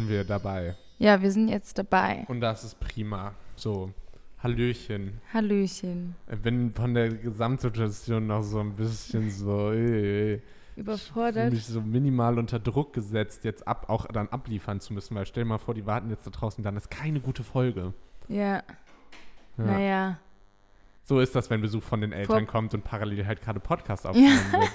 Sind wir dabei. Ja, wir sind jetzt dabei. Und das ist prima. So, Hallöchen. Hallöchen. Ich bin von der Gesamtsituation noch so ein bisschen so, äh, äh, Überfordert. mich so minimal unter Druck gesetzt, jetzt ab, auch dann abliefern zu müssen, weil stell dir mal vor, die warten jetzt da draußen, dann ist keine gute Folge. Ja. Ja. Naja. So ist das, wenn Besuch von den Eltern Vor- kommt und parallel halt gerade Podcast aufgenommen wird.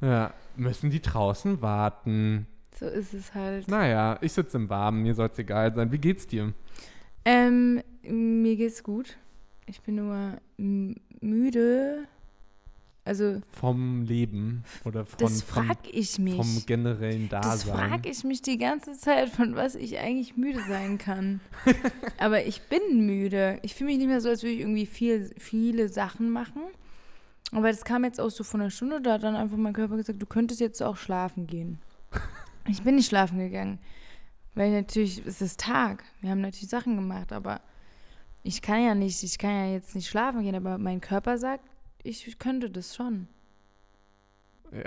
Ja, müssen die draußen warten. So ist es halt. Naja, ich sitze im Warmen, mir soll es egal sein. Wie geht's dir? Ähm, mir geht's gut. Ich bin nur müde. Also, Vom Leben oder von, das vom, frag ich mich. vom generellen Das Dasein? frage ich mich die ganze Zeit, von was ich eigentlich müde sein kann. Aber ich bin müde. Ich fühle mich nicht mehr so, als würde ich irgendwie viel, viele Sachen machen. Aber das kam jetzt auch so von einer Stunde, da hat dann einfach mein Körper gesagt, du könntest jetzt auch schlafen gehen. Ich bin nicht schlafen gegangen. Weil natürlich, es ist Tag. Wir haben natürlich Sachen gemacht, aber ich kann ja nicht, ich kann ja jetzt nicht schlafen gehen, aber mein Körper sagt, ich könnte das schon.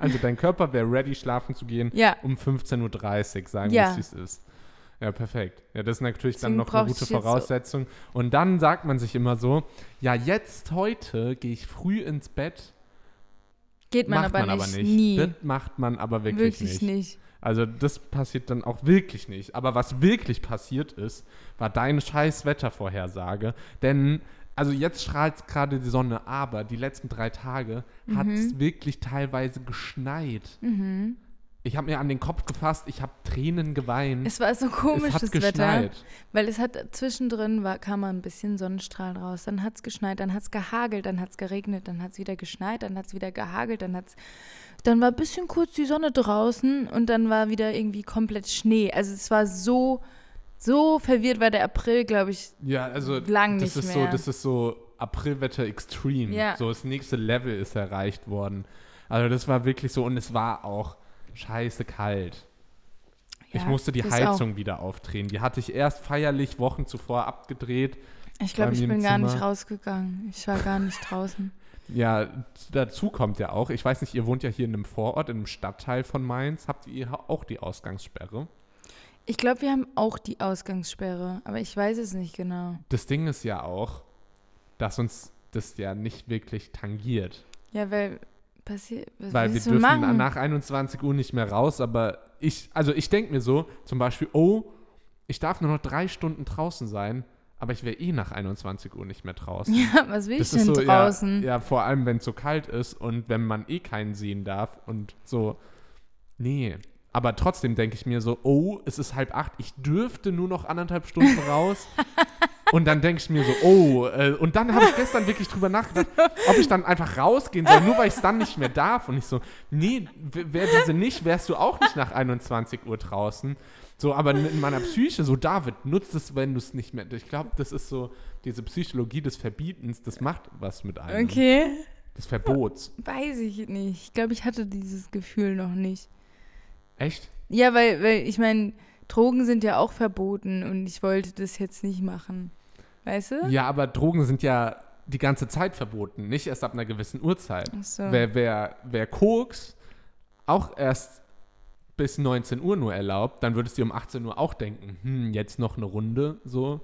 Also dein Körper wäre ready, schlafen zu gehen Ja, um 15.30 Uhr, sagen Ja. wir, wie es ist. Ja, perfekt. Ja, das ist natürlich dann Deswegen noch eine gute jetzt so- Voraussetzung. Und dann sagt man sich immer so, ja, jetzt, heute gehe ich früh ins Bett. Geht man, macht aber, man nicht, aber nicht. nie. Das macht man aber wirklich, Wirklich nicht. nicht. Also das passiert dann auch wirklich nicht. Aber was wirklich passiert ist, war deine scheiß Wettervorhersage. Denn, also jetzt strahlt gerade die Sonne, aber die letzten drei Tage hat es wirklich teilweise geschneit. Mhm. Ich habe mir an den Kopf gefasst, ich habe Tränen geweint. Es war so komisch, es hat. Wetter. Weil es hat zwischendrin war, kam mal ein bisschen Sonnenstrahl raus. Dann hat es geschneit, dann hat es gehagelt, dann hat es geregnet, dann hat es wieder geschneit, dann hat es wieder gehagelt, dann hat's. Dann war ein bisschen kurz die Sonne draußen und dann war wieder irgendwie komplett Schnee. Also es war so, so verwirrt war der April, glaube ich. Ja, also Lang das nicht ist mehr. so, das ist so Aprilwetter Extreme. Ja. So das nächste Level ist erreicht worden. Also das war wirklich so und es war auch scheiße kalt. ich Ja, musste die Heizung wieder aufdrehen. Die hatte ich erst feierlich Wochen zuvor abgedreht. Ich glaube, ich bin gar nicht Zimmer. rausgegangen. Ich war gar nicht draußen. Ja, dazu kommt ja auch, ich weiß nicht, ihr wohnt ja hier in einem Vorort, in einem Stadtteil von Mainz. Habt ihr auch die Ausgangssperre? Ich glaube, wir haben auch die Ausgangssperre, aber ich weiß es nicht genau. Das Ding ist ja auch, dass uns das ja nicht wirklich tangiert. Ja, weil passiert. Was Weil wir dürfen machen? nach 21 Uhr nicht mehr raus, aber ich, also ich denke mir so, zum Beispiel, oh, ich darf nur noch drei Stunden draußen sein, aber ich wäre eh nach 21 Uhr nicht mehr draußen. Ja, was will Das ich denn so, draußen? Ja, ja, vor allem, wenn es so kalt ist und wenn man eh keinen sehen darf und so. Nee. Aber trotzdem denke ich mir so, oh, es ist halb acht, ich dürfte nur noch anderthalb Stunden raus. Und dann denke ich mir so, oh, äh, und dann habe ich gestern wirklich drüber nachgedacht, ob ich dann einfach rausgehen soll, nur weil ich es dann nicht mehr darf. Und ich so, nee, wäre diese nicht, wärst du auch nicht nach 21 Uhr draußen. So, aber in meiner Psyche, so David, nutzt es, wenn du es nicht mehr. Ich glaube, das ist so diese Psychologie des Verbietens, das macht was mit einem. Okay. Des Verbots. Weiß ich nicht. Ich glaube, ich hatte dieses Gefühl noch nicht. Echt? Ja, weil, weil ich meine, Drogen sind ja auch verboten und ich wollte das jetzt nicht machen. Weißt du? Ja, aber Drogen sind ja die ganze Zeit verboten, nicht erst ab einer gewissen Uhrzeit. Ach so. Wer, wer, wer Koks auch erst bis 19 Uhr nur erlaubt, dann würdest du um 18 Uhr auch denken, hm, jetzt noch eine Runde, so.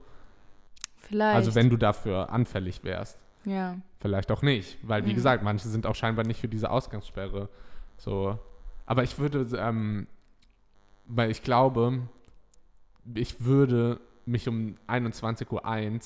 Vielleicht. Also wenn du dafür anfällig wärst. Ja. Vielleicht auch nicht, weil wie Mhm. gesagt, manche sind auch scheinbar nicht für diese Ausgangssperre. So. Aber ich würde, ähm, weil ich glaube, ich würde mich um 21.01 Uhr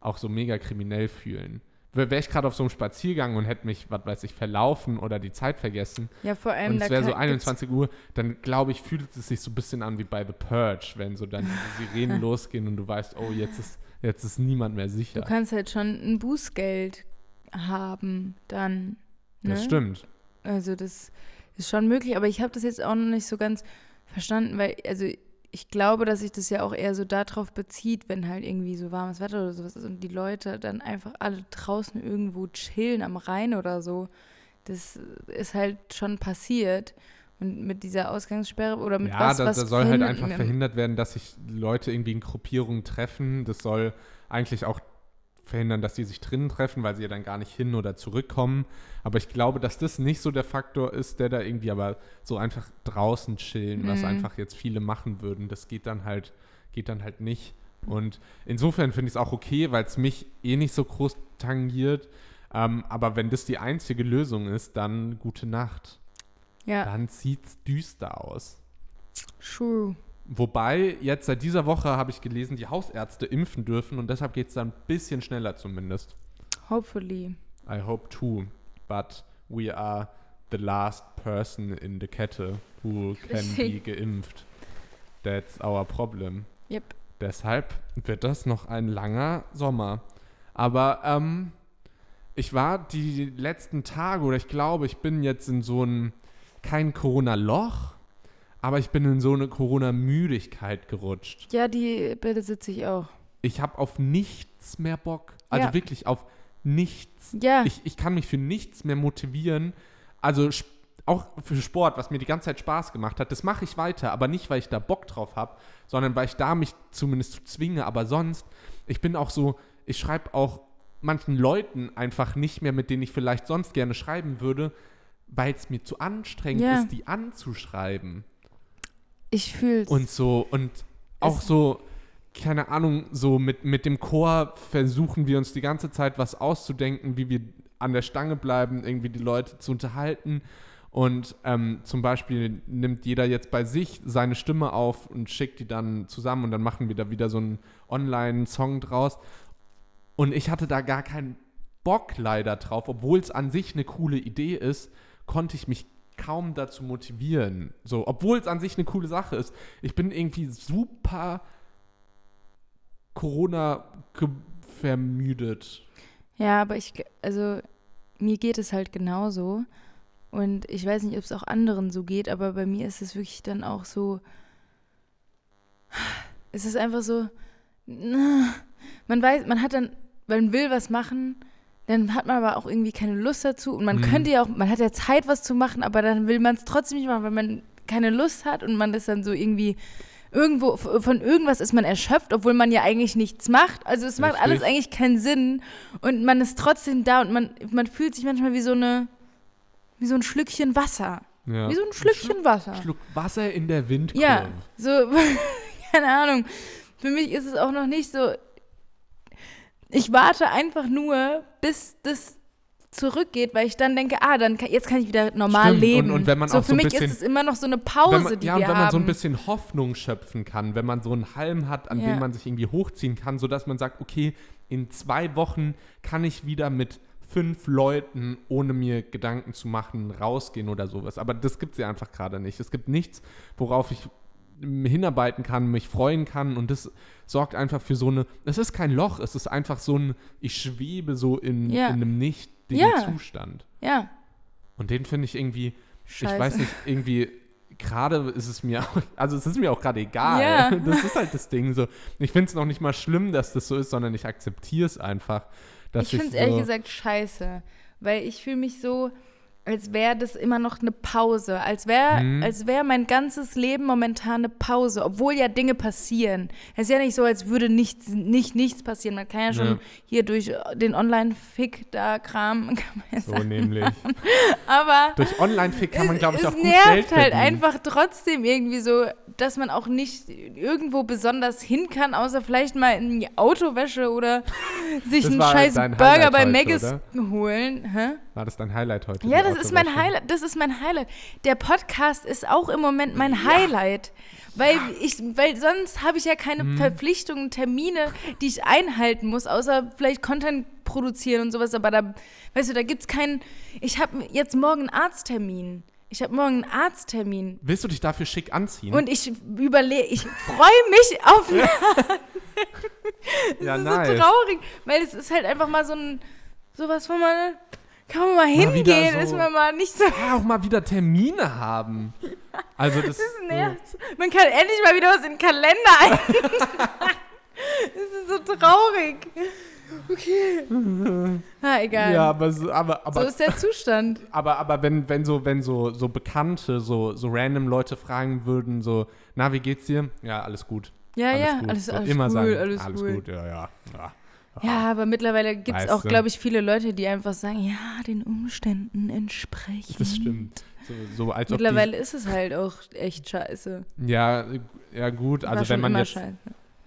auch so mega kriminell fühlen. Wäre ich gerade auf so einem Spaziergang und hätte mich, was weiß ich, verlaufen oder die Zeit vergessen Ja, vor allem und es wäre so kann- gibt's- 21 Uhr, dann glaube ich, fühlt es sich so ein bisschen an wie bei The Purge, wenn so dann die Sirenen losgehen und du weißt, oh, jetzt ist, jetzt ist niemand mehr sicher. Du kannst halt schon ein Bußgeld haben, dann. Ne? Das stimmt. Also das ist schon möglich, aber ich habe das jetzt auch noch nicht so ganz verstanden, weil, also ich glaube, dass sich das ja auch eher so darauf bezieht, wenn halt irgendwie so warmes Wetter oder sowas ist und die Leute dann einfach alle draußen irgendwo chillen am Rhein oder so. Das ist halt schon passiert. Und mit dieser Ausgangssperre oder mit Ja, was, da, was da soll halt einfach verhindert werden, dass sich Leute irgendwie in Gruppierungen treffen. Das soll eigentlich auch verhindern, dass die sich drinnen treffen, weil sie ja dann gar nicht hin oder zurückkommen. Aber ich glaube, dass das nicht so der Faktor ist, der da irgendwie aber so einfach draußen chillen, was Mhm. einfach jetzt viele machen würden. Das geht dann halt, geht dann halt nicht. Und insofern finde ich es auch okay, weil es mich eh nicht so groß tangiert. Ähm, aber wenn das die einzige Lösung ist, dann gute Nacht. Ja, Dann sieht's düster aus. true. Wobei, jetzt seit dieser Woche habe ich gelesen, die Hausärzte impfen dürfen und deshalb geht es dann ein bisschen schneller zumindest. Hopefully. I hope too. But we are the last person in the Kette who can be geimpft. That's our problem. Yep. Deshalb wird das noch ein langer Sommer. Aber ähm, ich war die letzten Tage oder ich glaube, ich bin jetzt in so ein, kein Corona-Loch, aber ich bin in so eine Corona-Müdigkeit gerutscht. Ja, die Bilder sitze ich auch. Ich habe auf nichts mehr Bock. Also Ja. wirklich auf nichts. Ja, Ich, ich kann mich für nichts mehr motivieren. Also auch für Sport, was mir die ganze Zeit Spaß gemacht hat, das mache ich weiter, aber nicht, weil ich da Bock drauf habe, sondern weil ich da mich zumindest zu zwinge. Aber sonst, ich bin auch so, ich schreibe auch manchen Leuten einfach nicht mehr, mit denen ich vielleicht sonst gerne schreiben würde, weil es mir zu anstrengend Ja. ist, die anzuschreiben. Ich fühl's. Und so, und auch so, keine Ahnung, so mit, mit dem Chor versuchen wir uns die ganze Zeit was auszudenken, wie wir an der Stange bleiben, irgendwie die Leute zu unterhalten. Und ähm, zum Beispiel nimmt jeder jetzt bei sich seine Stimme auf und schickt die dann zusammen und dann machen wir da wieder so einen Online-Song draus. Und ich hatte da gar keinen Bock leider drauf, obwohl es an sich eine coole Idee ist, konnte ich mich kaum dazu motivieren. So, obwohl es an sich eine coole Sache ist. Ich bin irgendwie super Corona vermüdet. Ja, aber ich, also mir geht es halt genauso. Und ich weiß nicht, ob es auch anderen so geht, aber bei mir ist es wirklich dann auch so. Es ist einfach so. Man weiß, man hat dann, man will was machen, dann hat man aber auch irgendwie keine Lust dazu. Und man Mhm. könnte ja auch, man hat ja Zeit, was zu machen, aber dann will man es trotzdem nicht machen, weil man keine Lust hat und man ist dann so irgendwie. Irgendwo, von irgendwas ist man erschöpft, obwohl man ja eigentlich nichts macht. Also es macht Richtig. alles eigentlich keinen Sinn. Und man ist trotzdem da und man, man fühlt sich manchmal wie so eine, wie so ein Schlückchen Wasser. Ja. Wie so ein Schlückchen Wasser. Schluck Wasser in der Windkurve. Ja, so, keine Ahnung. Für mich ist es auch noch nicht so. Ich warte einfach nur, bis das zurückgeht, weil ich dann denke, ah, dann kann, jetzt kann ich wieder normal Stimmt, leben. und- und wenn man so auch für so mich bisschen- ist es immer noch so eine Pause, wenn man, die ja, und wir wenn man haben. so ein bisschen Hoffnung schöpfen kann, wenn man so einen Halm hat, an Ja. dem man sich irgendwie hochziehen kann, sodass man sagt, okay, in zwei Wochen kann ich wieder mit fünf Leuten, ohne mir Gedanken zu machen, rausgehen oder sowas. Aber das gibt es ja einfach gerade nicht. Es gibt nichts, worauf ich hinarbeiten kann, mich freuen kann und das sorgt einfach für so eine, es ist kein Loch, es ist einfach so ein, ich schwebe so in, Ja. in einem nichtigen Ja. Zustand. ja, Und den finde ich irgendwie, scheiße. ich weiß nicht, irgendwie gerade ist es mir, auch- also es ist mir auch gerade egal. Ja. Das ist halt das Ding so. Ich finde es noch nicht mal schlimm, dass das so ist, sondern ich akzeptiere es einfach. Dass ich finde es so, ehrlich gesagt scheiße, weil ich fühle mich so, als wäre das immer noch eine Pause, als wäre Mhm. als wäre mein ganzes Leben momentan eine Pause, obwohl ja Dinge passieren. Es ist ja nicht so, als würde nichts, nicht nichts passieren. Man kann ja schon Ja. hier durch den Online-Fick da Kram, so nämlich. aber Durch Online-Fick kann man, glaube ich, es auch gut nervt Geld halt verdienen. einfach trotzdem irgendwie so, dass man auch nicht irgendwo besonders hin kann, außer vielleicht mal in die Autowäsche oder sich Das einen war scheiß Burger bei Maggis holen. Hä? War das dein Highlight heute? Ja, das ist mein? Highlight. Das ist mein Highlight. Der Podcast ist auch im Moment mein Highlight. Weil ich, weil sonst habe ich ja keine Mhm. Verpflichtungen, Termine, die ich einhalten muss, außer vielleicht Content produzieren und sowas. Aber da, weißt du, da gibt es keinen. Ich habe jetzt morgen einen Arzttermin. Ich habe morgen einen Arzttermin. Willst du dich dafür schick anziehen? Und ich überlege, ich freue mich auf ja, Das ist nice. so traurig, weil es ist halt einfach mal so ein sowas, wo man kann man mal hingehen, so- ist man mal nicht so Ja, auch mal wieder Termine haben. Also das, das nervt. Man kann endlich mal wieder was in den Kalender eintragen. Das ist so traurig. Okay. Na, egal. ja, aber, so- aber, so aber ist der Zustand. Aber, aber wenn, wenn so, wenn so, so Bekannte, so, so random Leute fragen würden, so, na, wie geht's dir? Ja, alles gut. Ja, ja, gut. alles, So alles immer cool, sagen, alles, alles cool. gut, ja, ja. ja. Ja, aber mittlerweile gibt es auch, glaube ich, viele Leute, die einfach sagen, ja, den Umständen entsprechen. Das stimmt. So, so als Mittlerweile ist es halt auch echt scheiße. die, ja, ja gut, War also wenn man jetzt, scheiße.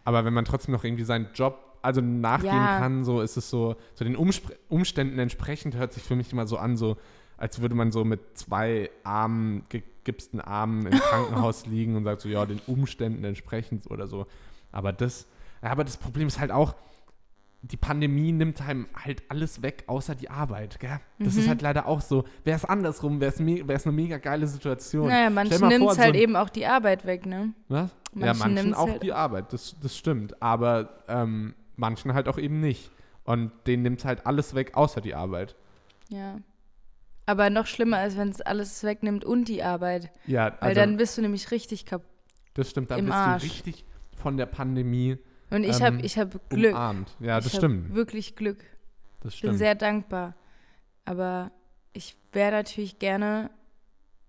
aber wenn man trotzdem noch irgendwie seinen Job also nachgehen Ja. kann, so ist es so, so den Umspr Umständen entsprechend hört sich für mich immer so an, so als würde man so mit zwei Armen, gegipsten Armen im Krankenhaus liegen und sagt so, ja, den Umständen entsprechend oder so. Aber das, aber das Problem ist halt auch, die Pandemie nimmt einem halt alles weg, außer die Arbeit, gell? Das ist Mhm. halt leider auch so. Wäre es andersrum, wäre es me eine mega geile Situation. Naja, manchen nimmt es so halt ein- eben auch die Arbeit weg, ne? Was? ja, Manchen manchen nimmt's auch halt- die Arbeit, das, das stimmt. Aber ähm, manchen halt auch eben nicht. Und denen nimmt halt alles weg, außer die Arbeit. Ja. Aber noch schlimmer ist, wenn es alles wegnimmt und die Arbeit. Ja, Weil also dann bist du nämlich richtig kaputt. das stimmt, dann bist Arsch. du richtig von der Pandemie Und ich Ähm, habe ich hab Glück. umarmt. Ja, das ich stimmt. wirklich Glück. Das Ich bin stimmt. sehr dankbar. Aber ich wäre natürlich gerne.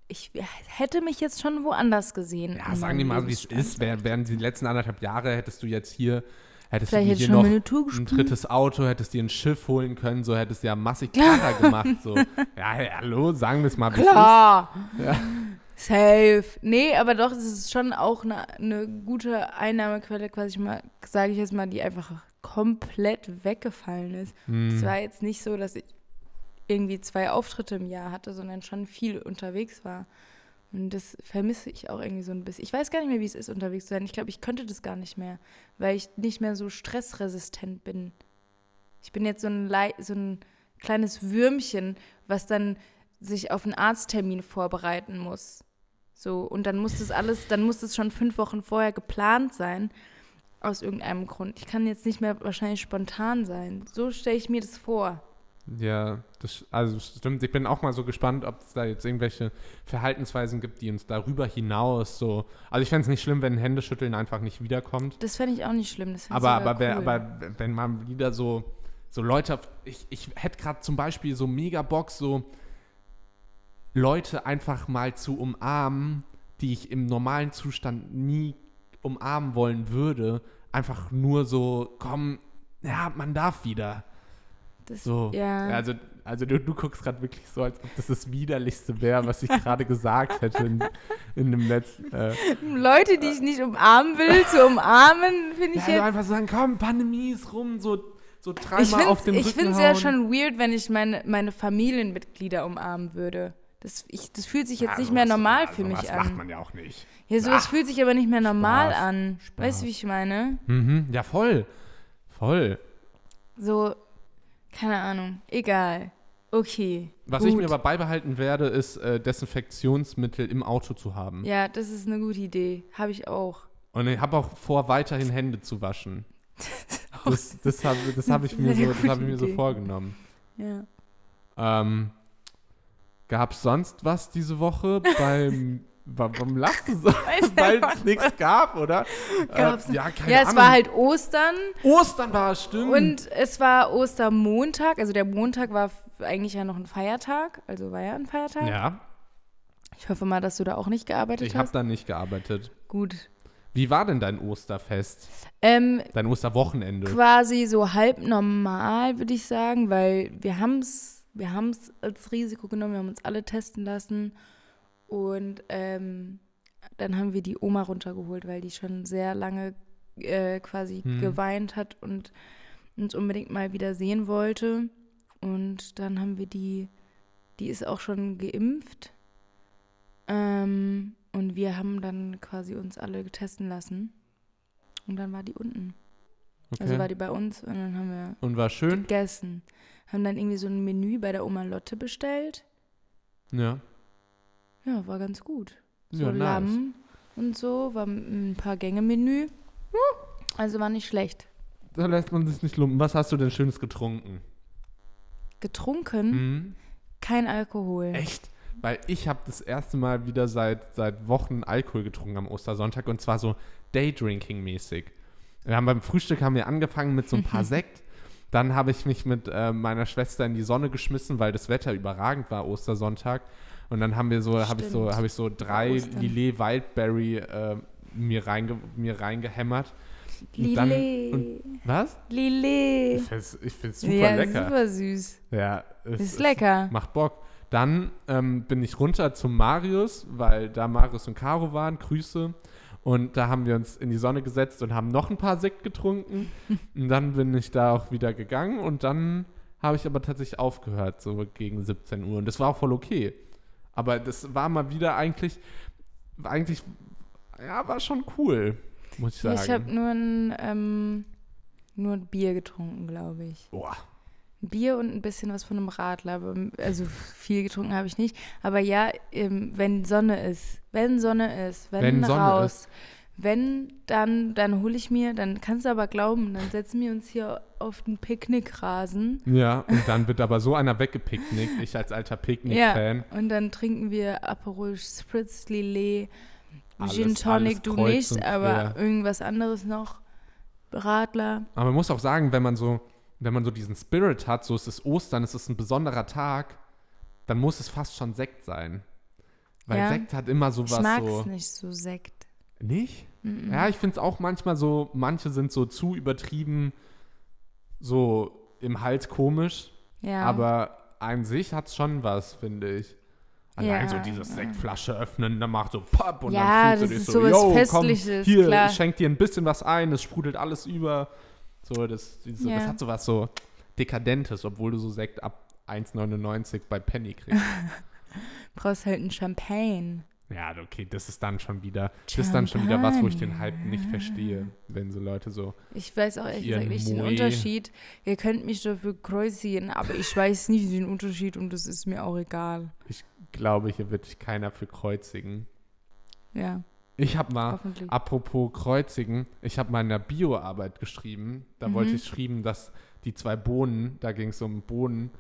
Ich hätte mich jetzt schon woanders gesehen. ja, sagen wir mal, wie es ist. Wär, wären die letzten anderthalb Jahre, hättest du jetzt hier, hättest Vielleicht du hätte schon noch ein drittes Auto, hättest dir ein Schiff holen können, so hättest du ja massig Karre gemacht. So. Ja, hallo, sagen wir es mal. Klar. Ja. Safe. Nee, aber doch, es ist schon auch eine, eine gute Einnahmequelle, quasi mal, sage ich jetzt mal, die einfach komplett weggefallen ist. Hm. Es war jetzt nicht so, dass ich irgendwie zwei Auftritte im Jahr hatte, sondern schon viel unterwegs war. Und das vermisse ich auch irgendwie so ein bisschen. Ich weiß gar nicht mehr, wie es ist, unterwegs zu sein. Ich glaube, ich könnte das gar nicht mehr, weil ich nicht mehr so stressresistent bin. Ich bin jetzt so ein, Lei- so ein kleines Würmchen, was dann sich auf einen Arzttermin vorbereiten muss. So, und dann muss das alles, dann muss das schon fünf Wochen vorher geplant sein. Aus irgendeinem Grund. Ich kann jetzt nicht mehr wahrscheinlich spontan sein. So stelle ich mir das vor. Ja, das, also stimmt. Ich bin auch mal so gespannt, ob es da jetzt irgendwelche Verhaltensweisen gibt, die uns darüber hinaus so. Also ich fände es nicht schlimm, wenn Händeschütteln einfach nicht wiederkommt. Das fände ich auch nicht schlimm. Das Aber, aber, wer, cool. aber wenn man wieder so, so Leute, ich, ich hätte gerade zum Beispiel so mega Bock, so Leute einfach mal zu umarmen, die ich im normalen Zustand nie umarmen wollen würde. Einfach nur so, komm, ja, man darf wieder. das, So, ja. also, also du, du guckst gerade wirklich so, als ob das das Widerlichste wäre, was ich gerade gesagt hätte in, in dem letzten. Äh, Leute, die ich nicht umarmen will, zu umarmen, finde ja, ich also jetzt. einfach sagen, komm, Pandemie ist rum, so, so Ich dreimal auf dem finde Rücken es ja schon weird, wenn ich meine, meine Familienmitglieder umarmen würde. Das, ich, das fühlt sich jetzt Ja, nicht sowas- mehr normal ja, für mich macht an. man ja auch nicht. Ja, sowas Ach, fühlt sich aber nicht mehr normal Spaß, an. Spaß. Weißt du, wie ich meine? Mhm, ja, voll. Voll. So, keine Ahnung. Egal. Okay. Was gut. ich mir aber beibehalten werde, ist äh, Desinfektionsmittel im Auto zu haben. Ja, das ist eine gute Idee. Habe ich auch. Und ich habe auch vor, weiterhin Hände zu waschen. Das, das habe das hab ich, mir so, das hab ich mir so vorgenommen. Ja. Ähm, Gab es sonst was diese Woche beim. wa- Warum lachst du so? Weil es nichts gab, oder? Gab's äh, ja, keine ja, es Ahnung. war halt Ostern Ostern war es, stimmt. und es war Ostermontag. Also der Montag war eigentlich ja noch ein Feiertag. Also war ja ein Feiertag. ja, Ich hoffe mal, dass du da auch nicht gearbeitet ich habe hast. da nicht gearbeitet. Gut. Wie war denn dein Osterfest? Ähm, Dein Osterwochenende? quasi so halb normal, würde ich sagen, weil wir haben es wir haben's als Risiko genommen, wir haben uns alle testen lassen und ähm, dann haben wir die Oma runtergeholt, weil die schon sehr lange äh, quasi Hm. geweint hat und uns unbedingt mal wieder sehen wollte. Und dann haben wir die, die ist auch schon geimpft. Ähm, und wir haben dann quasi uns alle testen lassen. Und dann war die unten. Okay. Also war die bei uns und dann haben wir Und war schön? gegessen. Haben dann irgendwie so ein Menü bei der Oma Lotte bestellt. Ja. Ja, war ganz gut. So ja, nice. Lamm und so, war ein paar Gänge-Menü. Also war nicht schlecht. Da lässt man sich nicht lumpen. Was hast du denn Schönes getrunken? Getrunken, Mhm. kein Alkohol. Echt? Weil ich habe das erste Mal wieder seit, seit Wochen Alkohol getrunken am Ostersonntag und zwar so Daydrinking-mäßig. Wir haben beim Frühstück haben wir angefangen mit so ein paar Sekt. Dann habe ich mich mit äh, meiner Schwester in die Sonne geschmissen, weil das Wetter überragend war Ostersonntag. Und dann haben wir so, habe ich so, habe ich so drei Ostern. Lillet Wildberry äh, mir, reinge, mir reingehämmert. Und dann- Lillet. Was? Lillet. Ich find's, ich find's super ja, lecker. super süß. Ja, es Ist lecker. Macht Bock. Dann ähm, bin ich runter zum Marius, weil da Marius und Caro waren. Grüße. Und da haben wir uns in die Sonne gesetzt und haben noch ein paar Sekt getrunken. und dann bin ich da auch wieder gegangen und dann habe ich aber tatsächlich aufgehört, so gegen 17 Uhr. Und das war auch voll okay. Aber das war mal wieder eigentlich, eigentlich, ja, war schon cool, muss ich sagen. Ich habe nur ein, ähm, nur ein Bier getrunken, glaube ich. Boah. Ein Bier und ein bisschen was von einem Radler. Also viel getrunken habe ich nicht. Aber ja, ähm, wenn Sonne ist, wenn Sonne ist, wenn, Wenn Sonne raus, wenn, dann, dann hole ich mir, dann kannst du aber glauben, dann setzen wir uns hier auf den Picknickrasen. Ja, und dann wird aber so einer weggepicknickt, ich als alter Picknick-Fan. Und dann trinken wir Aperol Spritz, Lillet, Gin Tonic, du nicht, aber irgendwas anderes noch. Radler. Aber man muss auch sagen, wenn man so, wenn man so diesen Spirit hat, so es ist Ostern, es ist ein besonderer Tag, dann muss es fast schon Sekt sein. Weil Ja. Sekt hat immer so Ich was mag so. es nicht so Sekt. Nicht? Mm-mm. Ja, ich finde es auch manchmal so, manche sind so zu übertrieben, so im Hals komisch, Ja. aber an sich hat es schon was, finde ich. Allein Ja. so dieses Sektflasche öffnen, dann macht so papp und Ja, dann fühlst du das dich ist so, sowas yo, komm, hier, klar. ich schenk dir ein bisschen was ein, es sprudelt alles über. So, das, diese, Ja. das hat so was so Dekadentes, obwohl du so Sekt ab 1,99 bei Penny kriegst. brauchst halt einen Champagne. ja, okay, das ist dann schon wieder, das ist dann schon wieder was, wo ich den Hype nicht verstehe, wenn so Leute so, Ich weiß auch ehrlich gesagt nicht den. Unterschied. Ihr könnt mich dafür kreuzigen, aber ich weiß nicht den Unterschied und das ist mir auch egal. glaube, hier wird sich keiner für kreuzigen. Ja, Ich habe mal. Apropos Kreuzigen, ich habe mal in der Bioarbeit geschrieben. Da Mhm. wollte ich schreiben, dass die zwei Bohnen, da ging es um Bohnen,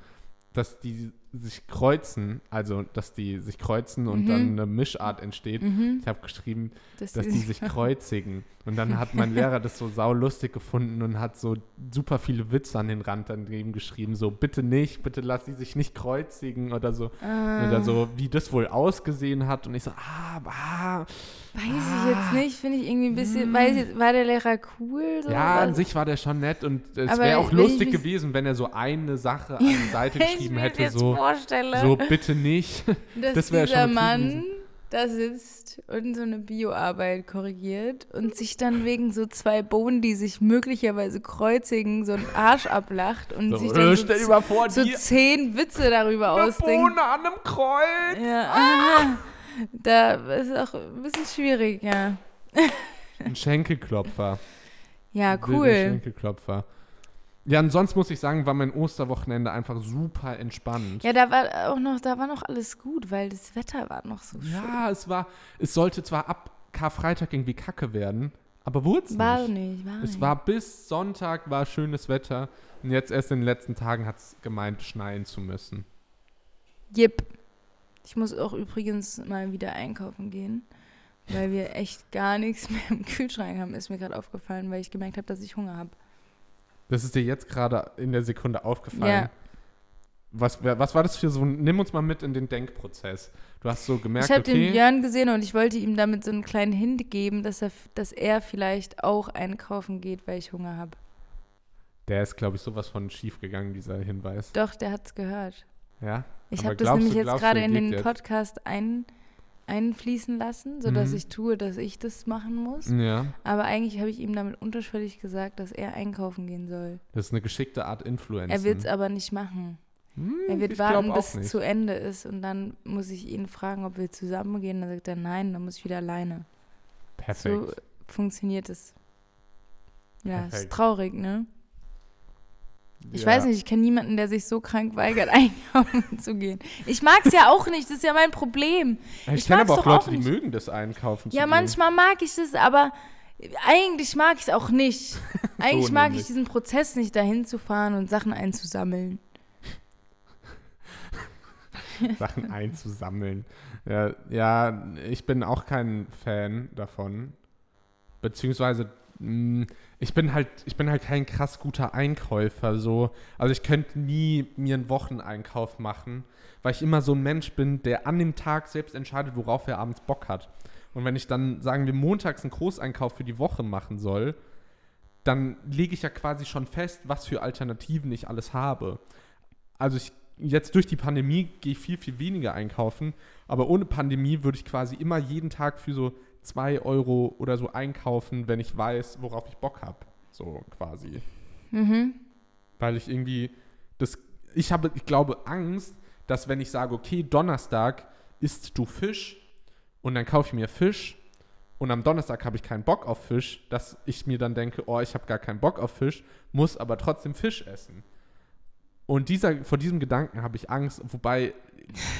dass die sich kreuzen, also dass die sich kreuzen und Mhm. dann eine Mischart entsteht. Mhm, Ich habe geschrieben, das dass die sich kreuzigen. Und dann hat mein Lehrer das so saulustig gefunden und hat so super viele Witze an den Rand daneben geschrieben. So, bitte nicht, bitte lass sie sich nicht kreuzigen oder so. Ah, Oder so, wie das wohl ausgesehen hat. Und ich so, ah, ah. Weiß ich jetzt nicht, finde ich irgendwie ein bisschen. Weiß ich, war der Lehrer cool? So? Ja, an Was- sich war der schon nett und es wäre auch lustig gewesen, wenn er so eine Sache an die Seite geschrieben hätte, so, vorstelle, so bitte nicht. dass das wär dieser schon Mann da sitzt und so eine Bioarbeit korrigiert und sich dann wegen so zwei Bohnen, die sich möglicherweise kreuzigen, so einen Arsch ablacht und So, sich dann so, mal vor, so zehn Witze darüber eine ausdenkt. Bohne an einem Kreuz. Ja, aha. da ist auch ein bisschen schwierig, ja. Ein Schenkelklopfer. Ja, cool. Schenkelklopfer. Ja, und sonst muss ich sagen, war mein Osterwochenende einfach super entspannt. Ja, da war auch noch, da war noch alles gut, weil das Wetter war noch so schön. Ja, es war, es sollte zwar ab Karfreitag irgendwie kacke werden, aber wurde es War nicht. nicht, war Es nicht. war bis Sonntag war schönes Wetter und jetzt erst in den letzten Tagen hat es gemeint, schneien zu müssen. Jip. Ich muss auch übrigens mal wieder einkaufen gehen, weil wir echt gar nichts mehr im Kühlschrank haben, ist mir gerade aufgefallen, weil ich gemerkt habe, dass ich Hunger habe. Das ist dir jetzt gerade in der Sekunde aufgefallen. Ja. Was, was war das für so ein, nimm uns mal mit in den Denkprozess. Du hast so gemerkt, Ich habe okay, den Björn gesehen und ich wollte ihm damit so einen kleinen Hint geben, dass er, dass er vielleicht auch einkaufen geht, weil ich Hunger habe. der ist, glaube ich, sowas von schief gegangen, dieser Hinweis. Doch, der hat's gehört. Ja? Ich habe das nämlich du- jetzt gerade er in den jetzt? Podcast ein, einfließen lassen, sodass Mhm. ich tue, dass ich das machen muss. Ja. Aber eigentlich habe ich ihm damit unterschwellig gesagt, dass er einkaufen gehen soll. Das ist eine geschickte Art Influencer. Er wird es aber nicht machen. Hm, Er wird warten, bis es zu Ende ist und dann muss ich ihn fragen, ob wir zusammen gehen. Dann sagt er nein, dann muss ich wieder alleine. Perfekt. So funktioniert es. Ja, ist Perfekt. traurig, ne? Ich Ja. weiß nicht, ich kenne niemanden, der sich so krank weigert, einkaufen zu gehen. Ich mag es ja auch nicht, das ist ja mein Problem. Ich, ich kenne aber auch Leute, auch die mögen das Einkaufen zu Ja, manchmal mag ich das, aber eigentlich mag ich es auch nicht. Eigentlich mag nämlich. ich diesen Prozess nicht, dahin zu fahren und Sachen einzusammeln. Sachen einzusammeln. Ja, ja, ich bin auch kein Fan davon. Beziehungsweise, mh, ich bin halt, ich bin halt kein krass guter Einkäufer. So. Also ich könnte nie mir einen Wocheneinkauf machen, weil ich immer so ein Mensch bin, der an dem Tag selbst entscheidet, worauf er abends Bock hat. Und wenn ich dann, sagen wir, montags einen Großeinkauf für die Woche machen soll, dann lege ich ja quasi schon fest, was für Alternativen ich alles habe. Also ich, jetzt durch die Pandemie gehe ich viel, viel weniger einkaufen, aber ohne Pandemie würde ich quasi immer jeden Tag für so 2 Euro oder so einkaufen, wenn ich weiß, worauf ich Bock habe. So quasi. Mhm. Weil ich irgendwie das, ich habe, ich glaube, Angst, dass wenn ich sage, okay, Donnerstag isst du Fisch und dann kaufe ich mir Fisch und am Donnerstag habe ich keinen Bock auf Fisch, dass ich mir dann denke, oh, ich habe gar keinen Bock auf Fisch, muss aber trotzdem Fisch essen. Und dieser, vor diesem Gedanken habe ich Angst, wobei,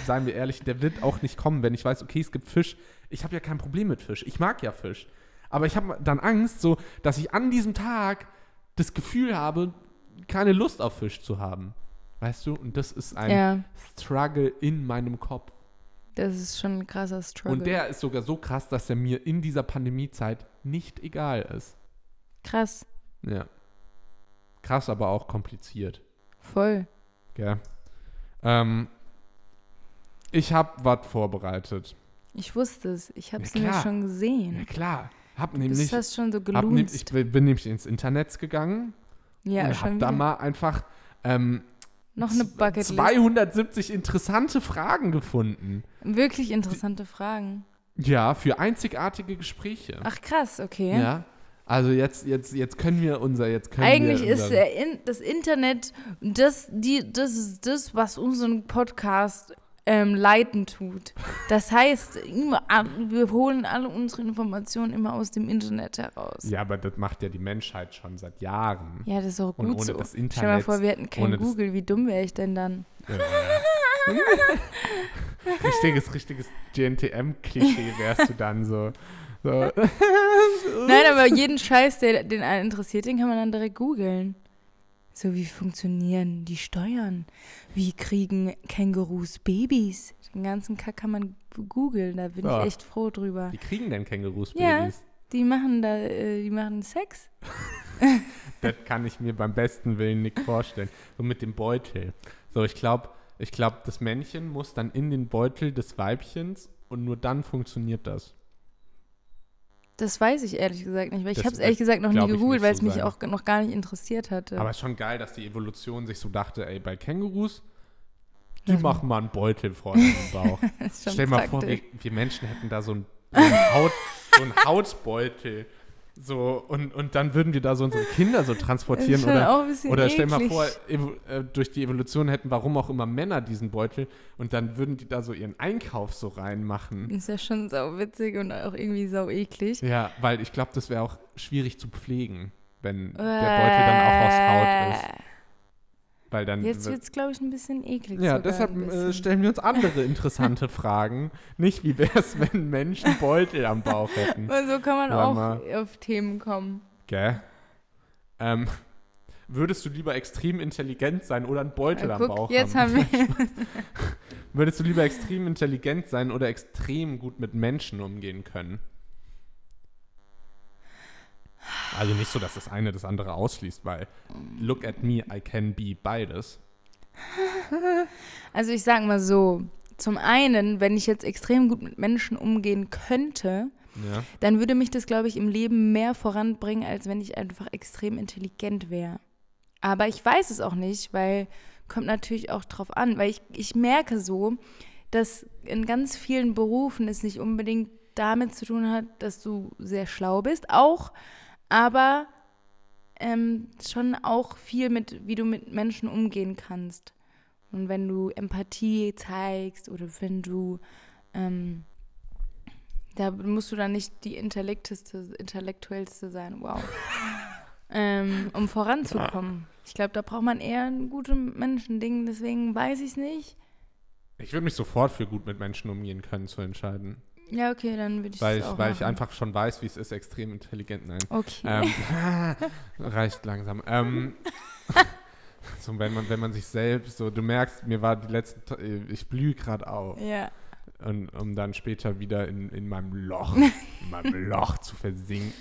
seien wir ehrlich, der wird auch nicht kommen, wenn ich weiß, okay, es gibt Fisch. Ich habe ja kein Problem mit Fisch. Ich mag ja Fisch. Aber ich habe dann Angst, so, dass ich an diesem Tag das Gefühl habe, keine Lust auf Fisch zu haben. Weißt du? Und das ist ein Ja, Struggle in meinem Kopf. das ist schon ein krasser Struggle. Und der ist sogar so krass, dass er mir in dieser Pandemiezeit nicht egal ist. Krass, Ja. Krass, aber auch kompliziert. Voll. Gell? Ähm, ich habe was vorbereitet. Ich wusste es. Ich habe es Ja, nämlich schon Ja, gesehen. klar. Hab Du nämlich, hast schon so nehm, ich gelunzt. bin nämlich ins Internet gegangen Ja, und schon hab da mal einfach ähm, Noch eine Bucketlist. 270 interessante Fragen gefunden. Wirklich interessante Fragen. Ja, für einzigartige Gespräche. Ach krass, okay. Ja. Also jetzt, jetzt, jetzt können wir unser, jetzt können Eigentlich wir ist In das Internet das, die, das ist das, was unseren Podcast ähm, leiten tut. Das heißt, immer, wir holen alle unsere Informationen immer aus dem Internet heraus. Ja, aber das macht ja die Menschheit schon seit Jahren. Ja, das ist auch Und gut ohne so. das Stell dir mal Internet, vor, wir hätten kein Google. Wie dumm wäre ich denn dann? richtiges, richtiges GNTM-Klischee wärst du dann so. So. Nein, aber jeden Scheiß, der, den einen interessiert, den kann man dann direkt googeln. So, wie funktionieren die Steuern? Wie kriegen Kängurus Babys? Den ganzen Kack kann man googeln, da bin Ja. ich echt froh drüber. Wie kriegen denn Kängurus Ja. Babys? Die machen da, äh, die machen Sex. Das kann ich mir beim besten Willen nicht vorstellen. So mit dem Beutel. So, ich glaube, ich glaub, das Männchen muss dann in den Beutel des Weibchens und nur dann funktioniert das. Das weiß ich ehrlich gesagt nicht, weil ich habe es ehrlich wird, gesagt noch nie gegoogelt, weil es so mich sein. auch noch gar nicht interessiert hatte. Aber es ist schon geil, dass die Evolution sich so dachte, ey, bei Kängurus, die Das- machen mal einen Beutel vorne im Bauch. Stell mal vor, wir, wir Menschen hätten da so einen, so einen, Haut, so einen Hautbeutel. So, und, und dann würden wir da so unsere Kinder so transportieren. Oder, auch ein bisschen oder stell mal vor, äh, durch die Evolution hätten warum auch immer Männer diesen Beutel und dann würden die da so ihren Einkauf so reinmachen. Ist ja schon sau witzig und auch irgendwie sau eklig. Ja, weil ich glaube, das wäre auch schwierig zu pflegen, wenn der Beutel dann auch aus Haut ist. Weil dann. Jetzt wird- es, glaube ich, ein bisschen eklig. Ja, deshalb äh, stellen wir uns andere interessante Fragen. Nicht, wie wäre es, wenn Menschen Beutel am Bauch hätten. Weil so kann man Warte auch auf Themen kommen. Gell? Ähm, würdest du lieber extrem intelligent sein oder einen Beutel Ja, am guck, Bauch jetzt haben? haben wir. Würdest du lieber extrem intelligent sein oder extrem gut mit Menschen umgehen können? Also nicht so, dass das eine das andere ausschließt, weil look at me, I can be beides. Also ich sag mal so, zum einen, wenn ich jetzt extrem gut mit Menschen umgehen könnte, Ja. dann würde mich das, glaube ich, im Leben mehr voranbringen, als wenn ich einfach extrem intelligent wäre. Aber ich weiß es auch nicht, weil kommt natürlich auch drauf an, weil ich, ich merke so, dass in ganz vielen Berufen es nicht unbedingt damit zu tun hat, dass du sehr schlau bist, auch, aber ähm, schon auch viel mit, wie du mit Menschen umgehen kannst. Und wenn du Empathie zeigst oder wenn du, ähm, da musst du dann nicht die Intellekteste, intellektuellste sein, wow, ähm, um voranzukommen. Ich glaube, da braucht man eher ein gutes Menschending, deswegen weiß ich es nicht. Ich würde mich sofort für gut mit Menschen umgehen können zu entscheiden. Ja, okay, dann würde ich Weil ich, auch weil ich einfach schon weiß, wie es ist, extrem intelligent. Nein. Okay. Ähm, reicht langsam. Ähm, so, wenn man, wenn man sich selbst so, du merkst, mir war die letzten, Ta- ich blühe gerade auf. ja. Und, um dann später wieder in, in meinem Loch, in meinem Loch zu versinken.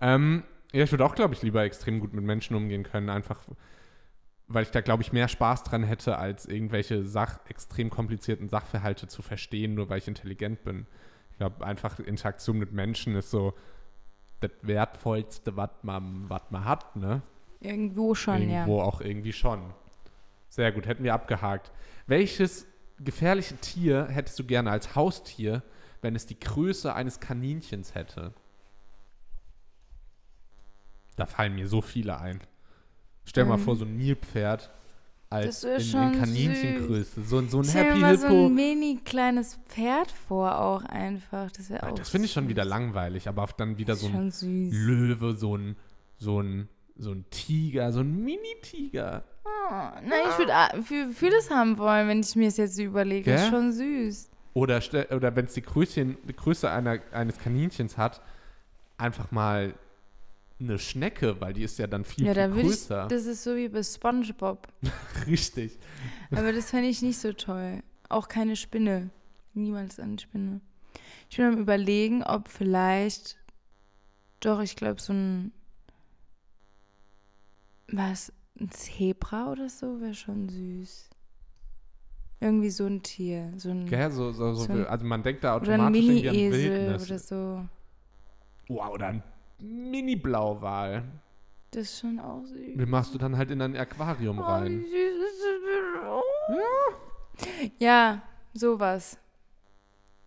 Ähm, ja, ich würde auch, glaube ich, lieber extrem gut mit Menschen umgehen können, einfach weil ich da, glaube ich, mehr Spaß dran hätte, als irgendwelche Sach extrem komplizierten Sachverhalte zu verstehen, nur weil ich intelligent bin. Ich glaube, einfach Interaktion mit Menschen ist so das Wertvollste, was man, was man hat, ne? Irgendwo schon, Irgendwo ja. auch irgendwie schon. Sehr gut, hätten wir abgehakt. Welches gefährliche Tier hättest du gerne als Haustier, wenn es die Größe eines Kaninchens hätte? Da fallen mir so viele ein. Stell mal Ähm, vor, so ein Nilpferd als das wär in, schon in Kaninchengröße. So, ein- so ein Stell Happy mal so Hippo. ein mini kleines Pferd vor auch einfach. Das wäre Ja, auch das finde ich schon wieder langweilig, aber dann wieder so ein. Löwe, so ein, so ein, so ein Tiger, so ein Mini-Tiger. Oh, nein, ich würde für, für das haben wollen, wenn ich mir es jetzt so überlege. Das ist Gell? schon süß. Oder, oder wenn es die, die Größe einer, eines Kaninchens hat, einfach mal eine Schnecke, weil die ist ja dann viel, Ja, da viel ich. größer. Das ist so wie bei SpongeBob. Richtig. Aber das fände ich nicht so toll. Auch keine Spinne. Niemals eine Spinne. Ich bin am überlegen, ob vielleicht. Doch, ich glaube, so ein. Was? Ein Zebra oder so wäre schon süß. Irgendwie so ein Tier. So ein, Gell? So, so, so, So ein- also man denkt da oder ein automatisch irgendwie an Wildnis. oder so. Wow, oder ein Mini-Blauwal. Das ist schon auch süß. Den machst du dann halt in ein Aquarium Oh, wie rein. süß ist das bitte? Ja, sowas.